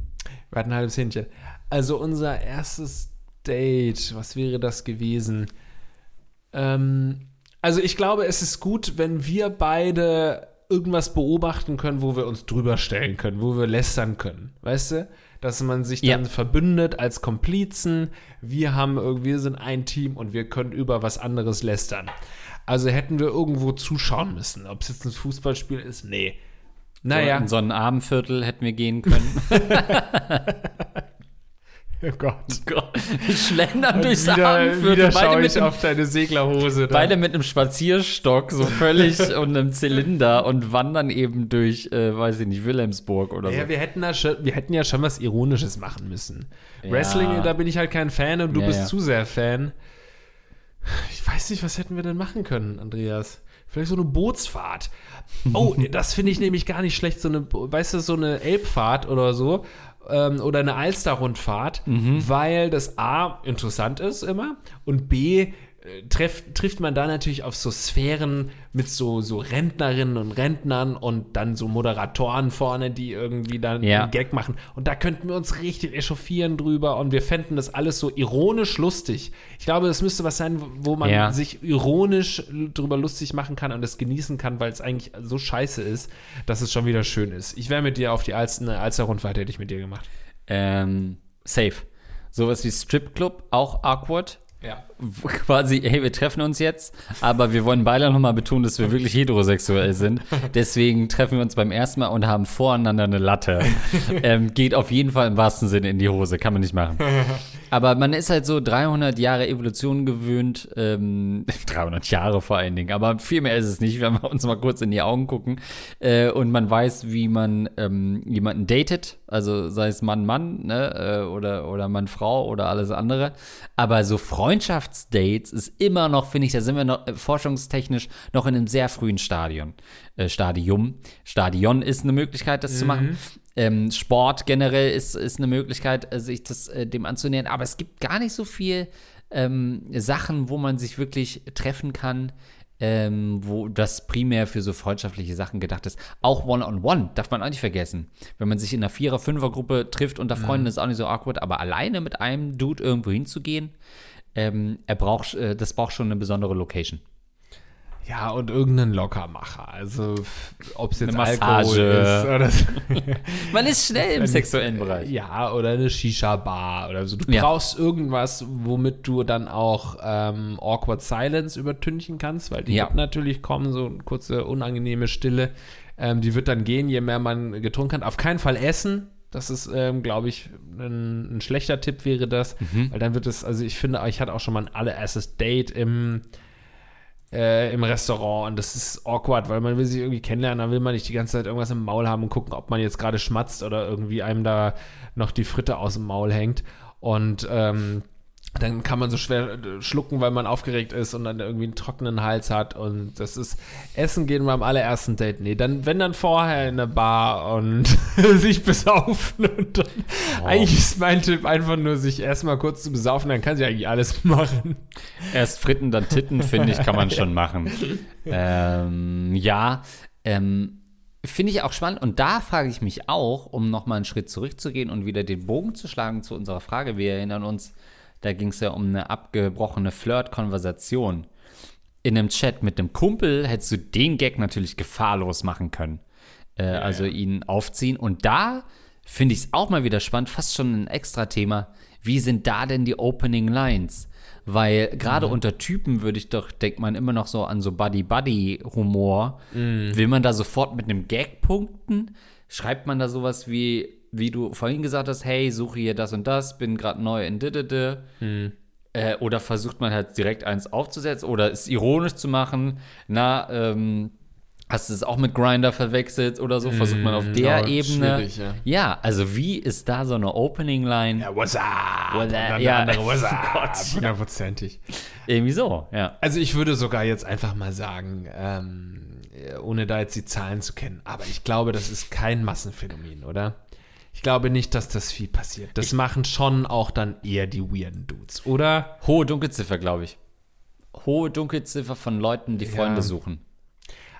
Wir hatten ein halbes Hähnchen. Also unser erstes Date, was wäre das gewesen? Ähm, also ich glaube, es ist gut, wenn wir beide irgendwas beobachten können, wo wir uns drüber stellen können, wo wir lästern können. Weißt du? Dass man sich dann ja. verbündet als Komplizen. Wir haben, wir sind ein Team und wir können über was anderes lästern. Also hätten wir irgendwo zuschauen müssen. Ob es jetzt ein Fußballspiel ist, nee. Naja. So in so ein Abendviertel hätten wir gehen können. Oh Gott. Gott. Schlendern durchs wieder, Abendviertel. Wieder beide mit auf deine Seglerhose. Da. Beide mit einem Spazierstock, so völlig und einem Zylinder und wandern eben durch, äh, weiß ich nicht, Wilhelmsburg oder ja, so. Wir hätten, da schon, wir hätten ja schon was Ironisches machen müssen. Ja. Wrestling, da bin ich halt kein Fan und du ja, bist ja. zu sehr Fan. Ich weiß nicht, was hätten wir denn machen können, Andreas? Vielleicht so eine Bootsfahrt. Oh, das finde ich nämlich gar nicht schlecht. So eine, weißt du, so eine Elbfahrt oder so ähm, oder eine Alster-Rundfahrt, mhm. weil das A interessant ist immer und B treff, trifft man da natürlich auf so Sphären mit so, so Rentnerinnen und Rentnern und dann so Moderatoren vorne, die irgendwie dann Ja. einen Gag machen. Und da könnten wir uns richtig echauffieren drüber und wir fänden das alles so ironisch lustig. Ich glaube, das müsste was sein, wo man Ja. sich ironisch drüber lustig machen kann und es genießen kann, weil es eigentlich so scheiße ist, dass es schon wieder schön ist. Ich wäre mit dir auf die Alster, Alster-Rundfahrt hätte ich mit dir gemacht. Ähm, safe. Sowas wie Stripclub, auch awkward. Ja. Quasi, hey, wir treffen uns jetzt, aber wir wollen beide nochmal betonen, dass wir wirklich heterosexuell sind. Deswegen treffen wir uns beim ersten Mal und haben voreinander eine Latte. ähm, geht auf jeden Fall im wahrsten Sinne in die Hose, kann man nicht machen. Aber man ist halt so 300 Jahre Evolution gewöhnt, ähm, 300 Jahre vor allen Dingen, aber viel mehr ist es nicht, wenn wir uns mal kurz in die Augen gucken äh, und man weiß, wie man ähm, jemanden datet, also sei es Mann, Mann, ne, äh, oder, oder Mann, Frau oder alles andere, aber so Freundschaftsdates ist immer noch, finde ich, da sind wir noch äh, forschungstechnisch noch in einem sehr frühen Stadion, äh, Stadium, Stadion ist eine Möglichkeit, das zu machen. Ähm, Sport generell ist, ist eine Möglichkeit, äh, sich das, äh, dem anzunähern. Aber es gibt gar nicht so viel ähm, Sachen, wo man sich wirklich treffen kann, ähm, wo das primär für so freundschaftliche Sachen gedacht ist. Auch One-on-One darf man auch nicht vergessen. Wenn man sich in einer Vierer-, Fünfer-Gruppe trifft unter Freunden, ist auch nicht so awkward. Aber alleine mit einem Dude irgendwo hinzugehen, ähm, er braucht, äh, das braucht schon eine besondere Location. Ja, und irgendeinen Lockermacher. Also, ob es jetzt Eine Alkohol ist Massage. oder. Man ist schnell im sexuellen Bereich. Ja, oder eine Shisha-Bar oder so. Du Ja. brauchst irgendwas, womit du dann auch ähm, Awkward Silence übertünchen kannst, weil die Ja. wird natürlich kommen, so eine kurze, unangenehme Stille. Ähm, die wird dann gehen, je mehr man getrunken hat. Auf keinen Fall essen. Das ist, ähm, glaube ich, ein, ein schlechter Tipp wäre das, Mhm. weil dann wird es, also ich finde, ich hatte auch schon mal ein allererstes Date im, äh, im Restaurant und das ist awkward, weil man will sich irgendwie kennenlernen, dann will man nicht die ganze Zeit irgendwas im Maul haben und gucken, ob man jetzt gerade schmatzt oder irgendwie einem da noch die Fritte aus dem Maul hängt und ähm, dann kann man so schwer äh, schlucken, weil man aufgeregt ist und dann irgendwie einen trockenen Hals hat und das ist Essen gehen beim allerersten Date. Nee, dann wenn dann vorher in eine Bar und sich besaufen und dann eigentlich ist mein Tipp einfach nur sich erstmal kurz zu besaufen, dann kann sie eigentlich alles machen. Erst Fritten, dann Titten, finde ich, kann man schon machen. Ähm, ja, ähm, finde ich auch spannend. Und da frage ich mich auch, um nochmal einen Schritt zurückzugehen und wieder den Bogen zu schlagen zu unserer Frage. Wir erinnern uns, da ging es ja um eine abgebrochene Flirt-Konversation. In einem Chat mit einem Kumpel hättest du den Gag natürlich gefahrlos machen können. Äh, also ihn aufziehen. Und da finde ich es auch mal wieder spannend, fast schon ein extra Thema. Wie sind da denn die Opening Lines? Weil gerade unter Typen würde ich doch, denkt man immer noch so an so Buddy-Buddy-Humor. Will man da sofort mit einem Gag punkten? Schreibt man da sowas wie, wie du vorhin gesagt hast, hey, suche hier das und das, bin gerade neu in Didede. Äh, oder versucht man halt direkt eins aufzusetzen oder es ironisch zu machen. Na, ähm, hast du es auch mit Grinder verwechselt oder so? Versucht man auf der ja, Ebene. ja. ja, also wie ist da so eine Opening-Line? Ja, what's up? What's Und up? Ja. der andere, what's Oh up? Gott, ja. Hundertprozentig. Irgendwie so, ja. Also ich würde sogar jetzt einfach mal sagen, ähm, ohne da jetzt die Zahlen zu kennen, aber ich glaube, das ist kein Massenphänomen, oder? Ich glaube nicht, dass das viel passiert. Das machen schon auch dann eher die weirden Dudes, oder? Hohe Dunkelziffer, glaube ich. Hohe Dunkelziffer von Leuten, die Freunde suchen.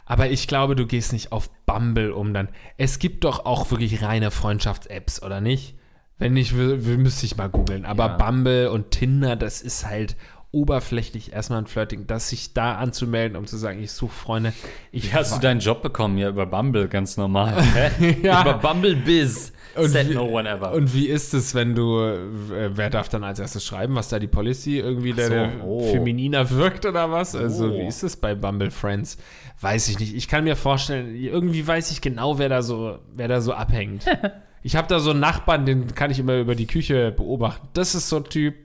Aber ich glaube, du gehst nicht auf Bumble um dann. Es gibt doch auch wirklich reine Freundschafts-Apps, oder nicht? Wenn nicht, müsste ich mal googeln. Aber Ja. Bumble und Tinder, das ist halt oberflächlich erstmal ein Flirting. Das sich da anzumelden, um zu sagen, ich suche Freunde. Ich Wie hast du deinen Job bekommen? Ja, über Bumble, ganz normal. Ja. Über Bumble Biz. Und wie- no one ever. Und wie ist es, wenn du, äh, wer darf dann als erstes schreiben, was da die Policy irgendwie der, so, der oh. femininer wirkt oder was? Also Oh. wie ist es bei Bumble Friends? Weiß ich nicht. Ich kann mir vorstellen, irgendwie weiß ich genau, wer da so, wer da so abhängt. Ich habe da so einen Nachbarn, den kann ich immer über die Küche beobachten. Das ist so ein Typ,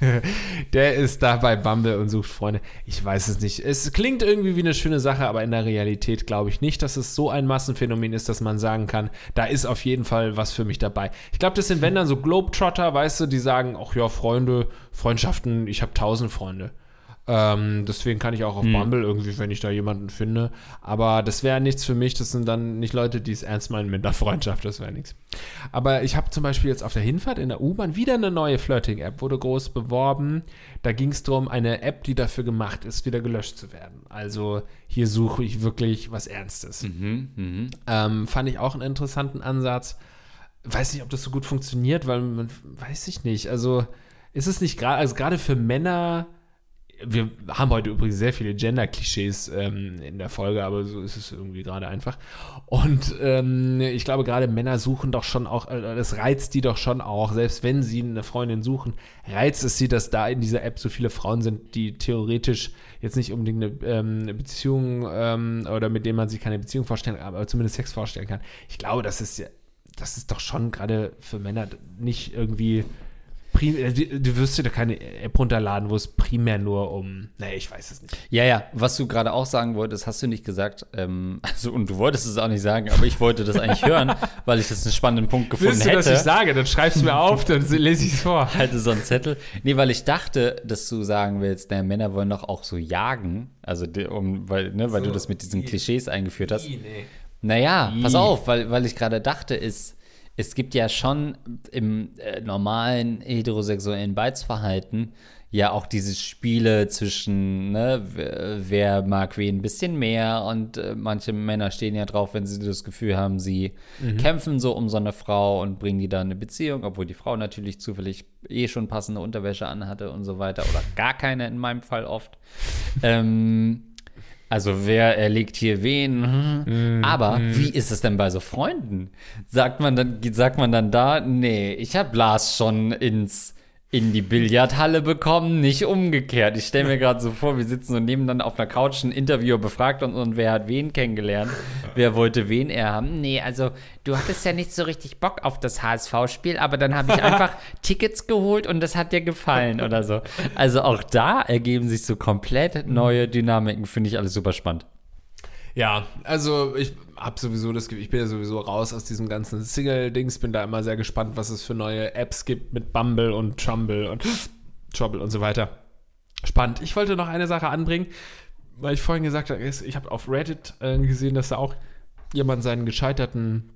der ist da bei Bumble und sucht Freunde. Ich weiß es nicht. Es klingt irgendwie wie eine schöne Sache, aber in der Realität glaube ich nicht, dass es so ein Massenphänomen ist, dass man sagen kann, da ist auf jeden Fall was für mich dabei. Ich glaube, das sind wenn dann so Globetrotter, weißt du, die sagen, ach ja, Freunde, Freundschaften, ich habe tausend Freunde. Ähm, deswegen kann ich auch auf Hm. Bumble irgendwie, wenn ich da jemanden finde. Aber das wäre nichts für mich. Das sind dann nicht Leute, die es ernst meinen mit einer Freundschaft. Das wäre nichts. Aber ich habe zum Beispiel jetzt auf der Hinfahrt in der U-Bahn wieder eine neue Flirting-App, wurde groß beworben. Da ging es darum, eine App, die dafür gemacht ist, wieder gelöscht zu werden. Also hier suche ich wirklich was Ernstes. Mhm, mhm. Ähm, fand ich auch einen interessanten Ansatz. Weiß nicht, ob das so gut funktioniert, weil man weiß ich nicht. Also ist es nicht gerade, also gerade für Männer, wir haben heute übrigens sehr viele Gender-Klischees ähm, in der Folge, aber so ist es irgendwie gerade einfach. Und ähm, ich glaube, gerade Männer suchen doch schon auch, äh, das reizt die doch schon auch, selbst wenn sie eine Freundin suchen, reizt es sie, dass da in dieser App so viele Frauen sind, die theoretisch jetzt nicht unbedingt eine, ähm, eine Beziehung ähm, oder mit denen man sich keine Beziehung vorstellen kann, aber zumindest Sex vorstellen kann. Ich glaube, das ist das ist doch schon gerade für Männer nicht irgendwie prim äh, du, du wirst dir da keine App runterladen, wo es primär nur um, naja, ich weiß es nicht. Ja, ja, was du gerade auch sagen wolltest, hast du nicht gesagt. Ähm, also, und du wolltest es auch nicht sagen, aber ich wollte das eigentlich hören, weil ich das einen spannenden Punkt gefunden Willst du, hätte. dass ich sage? Dann schreib's mir auf, dann lese ich es vor. halte so einen Zettel. Nee, weil ich dachte, dass du sagen willst, naja, Männer wollen doch auch so jagen. Also, um, weil, ne, weil So, du das mit diesen Klischees eingeführt hast. Nee. Naja, pass auf, weil, weil ich gerade dachte, ist, es gibt ja schon im äh, normalen heterosexuellen Beizverhalten ja auch diese Spiele zwischen, ne, wer, mag wen ein bisschen mehr und äh, manche Männer stehen ja drauf, wenn sie das Gefühl haben, sie kämpfen so um so eine Frau und bringen die dann eine Beziehung, obwohl die Frau natürlich zufällig eh schon passende Unterwäsche anhatte und so weiter oder gar keine in meinem Fall oft. ähm, also wer erlegt hier wen? Hm. Aber wie ist es denn bei so Freunden? Sagt man dann, sagt man dann da, nee, ich habe Lars schon ins in die Billardhalle bekommen, nicht umgekehrt. Ich stelle mir gerade so vor, wir sitzen und nehmen dann auf einer Couch ein Interviewer befragt und, und wer hat wen kennengelernt, wer wollte wen er haben. Nee, also du hattest ja nicht so richtig Bock auf das HSV-Spiel, aber dann habe ich einfach Tickets geholt und das hat dir gefallen oder so. Also auch da ergeben sich so komplett neue Dynamiken, finde ich alles super spannend. Ja, also ich habe sowieso das ich bin ja sowieso raus aus diesem ganzen Single-Dings, bin da immer sehr gespannt, was es für neue Apps gibt mit Bumble und Trumble und Trouble und so weiter. Spannend. Ich wollte noch eine Sache anbringen, weil ich vorhin gesagt habe, ich habe auf Reddit äh, gesehen, dass da auch jemand seinen gescheiterten,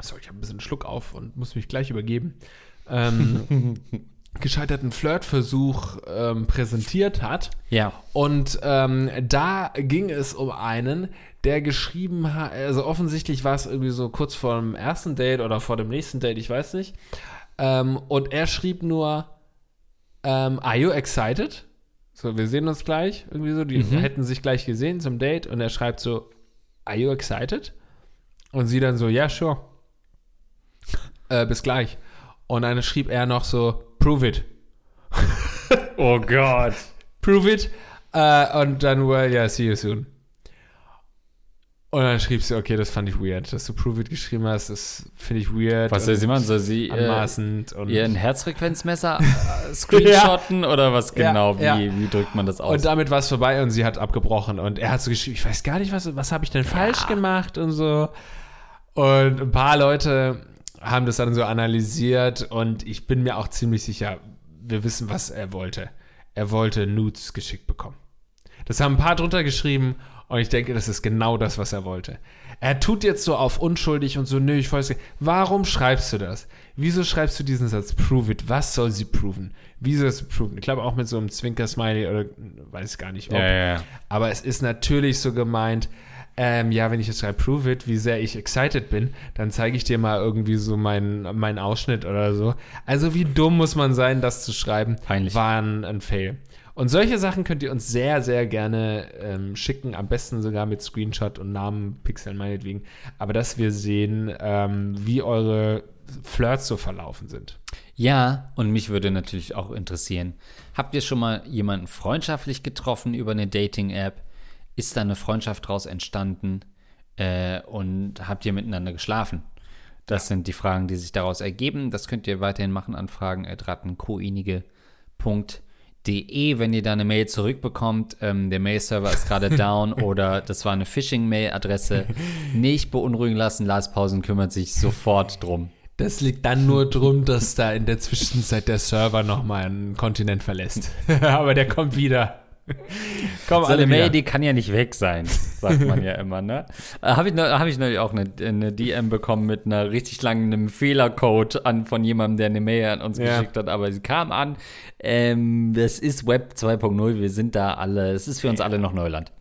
sorry, ich habe ein bisschen Schluck auf und muss mich gleich übergeben, ähm, gescheiterten Flirtversuch ähm, präsentiert hat. Ja. Und ähm, da ging es um einen, der geschrieben hat, also offensichtlich war es irgendwie so kurz vor dem ersten Date oder vor dem nächsten Date, ich weiß nicht. Ähm, und er schrieb nur, ähm, are you excited? So, wir sehen uns gleich, irgendwie so, die hätten sich gleich gesehen zum Date und er schreibt so, are you excited? Und sie dann so, ja, sure. Äh, bis gleich. Und dann schrieb er noch so, prove it. Oh Gott. prove it. Äh, und dann, well, yeah, see you soon. Und dann schrieb sie, okay, das fand ich weird, dass du prove it geschrieben hast, das finde ich weird. Was soll sie machen? Soll sie äh, Anmaßend und, ihren Herzfrequenzmesser äh, screenshotten oder was Ja, genau? Wie, ja. wie drückt man das aus? und damit war es vorbei und sie hat abgebrochen. Und er hat so geschrieben, ich weiß gar nicht, was, was habe ich denn falsch gemacht und so. Und ein paar Leute haben das dann so analysiert und ich bin mir auch ziemlich sicher, wir wissen, was er wollte. Er wollte Nudes geschickt bekommen. Das haben ein paar drunter geschrieben und ich denke, das ist genau das, was er wollte. Er tut jetzt so auf unschuldig und so, nö, ich weiß nicht. Warum schreibst du das? Wieso schreibst du diesen Satz? Prove it. Was soll sie proven? Wie soll sie proven? Ich glaube auch mit so einem Zwinker-Smiley oder weiß gar nicht, ob. ja, ja, ja. Aber es ist natürlich so gemeint, ähm, ja, wenn ich jetzt schreibe, prove it, wie sehr ich excited bin, dann zeige ich dir mal irgendwie so meinen meinen Ausschnitt oder so. Also wie dumm muss man sein, das zu schreiben? Peinlich. War ein, ein Fail. Und solche Sachen könnt ihr uns sehr, sehr gerne ähm, schicken, am besten sogar mit Screenshot und Namen, Pixeln meinetwegen. Aber dass wir sehen, ähm, wie eure Flirts so verlaufen sind. Ja, und mich würde natürlich auch interessieren, habt ihr schon mal jemanden freundschaftlich getroffen über eine Dating-App? Ist da eine Freundschaft draus entstanden? Äh, und habt ihr miteinander geschlafen? Das sind die Fragen, die sich daraus ergeben. Das könnt ihr weiterhin machen an fragen.rattenkoinige.de, wenn ihr da eine Mail zurückbekommt. Ähm, der Mail-Server ist gerade down oder das war eine Phishing-Mail-Adresse. Nicht beunruhigen lassen. Lars Pausen kümmert sich sofort drum. Das liegt dann nur drum, dass da in der Zwischenzeit der Server nochmal einen Kontinent verlässt. Aber der kommt wieder. Komm, so eine Mail, die kann ja nicht weg sein, sagt man ja immer, ne? Äh, Habe ich, hab ich neulich auch eine, eine, DM bekommen mit einer richtig langen Fehlercode an, von jemandem, der eine Mail an uns ja. geschickt hat, aber sie kam an. Ähm, das ist Web 2.0, wir sind da alle, es ist für uns alle noch Neuland.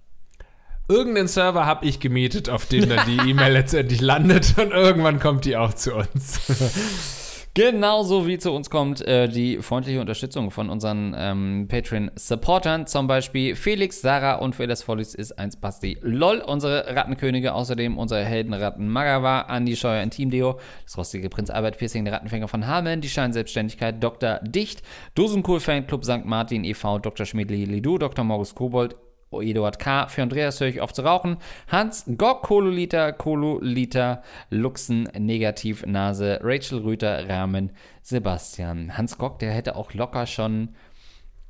Irgendeinen Server habe ich gemietet, auf dem dann die E-Mail letztendlich landet und irgendwann kommt die auch zu uns. Genauso wie zu uns kommt äh, die freundliche Unterstützung von unseren ähm, Patreon-Supportern, zum Beispiel Felix, Sarah und für das Follies ist eins Basti LOL, unsere Rattenkönige, außerdem unsere Heldenratten Magawa, Andi Scheuer Intim-Deo, das rostige Prinz Albert Piercing, der Rattenfänger von Hameln, die Scheinselbstständigkeit, Dr. Dicht, Dosenkohl Fanclub St. Martin e.V., Dr. Schmidli Lidu, Dr. Morgus Kobold, Eduard K. Für Andreas höre ich auf zu rauchen. Hans Gock, Kololiter, Kololiter, Luxen, Negativ, Nase, Rachel Rüter, Rahmen, Sebastian. Hans Gock, der hätte auch locker schon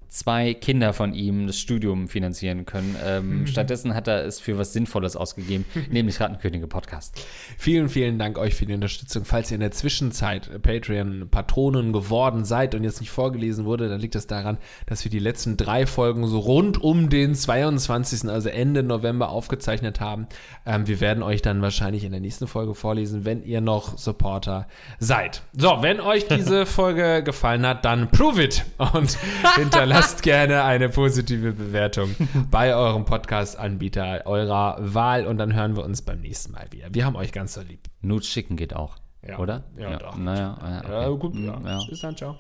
zwei Kinder von ihm das Studium finanzieren können. Ähm, stattdessen hat er es für was Sinnvolles ausgegeben, nämlich Rattenkönige Podcast. Vielen, vielen Dank euch für die Unterstützung. Falls ihr in der Zwischenzeit Patreon-Patronen geworden seid und jetzt nicht vorgelesen wurde, dann liegt das daran, dass wir die letzten drei Folgen so rund um den 22., also Ende November aufgezeichnet haben. Ähm, wir werden euch dann wahrscheinlich in der nächsten Folge vorlesen, wenn ihr noch Supporter seid. So, wenn euch diese Folge gefallen hat, dann prove it und hinterlasst Lasst gerne eine positive Bewertung bei eurem Podcast-Anbieter eurer Wahl und dann hören wir uns beim nächsten Mal wieder. Wir haben euch ganz so lieb. Nudes schicken geht auch. Ja. Oder? Ja, ja. doch. Naja, okay. ja, gut. Ja. Ja. Bis dann, ciao.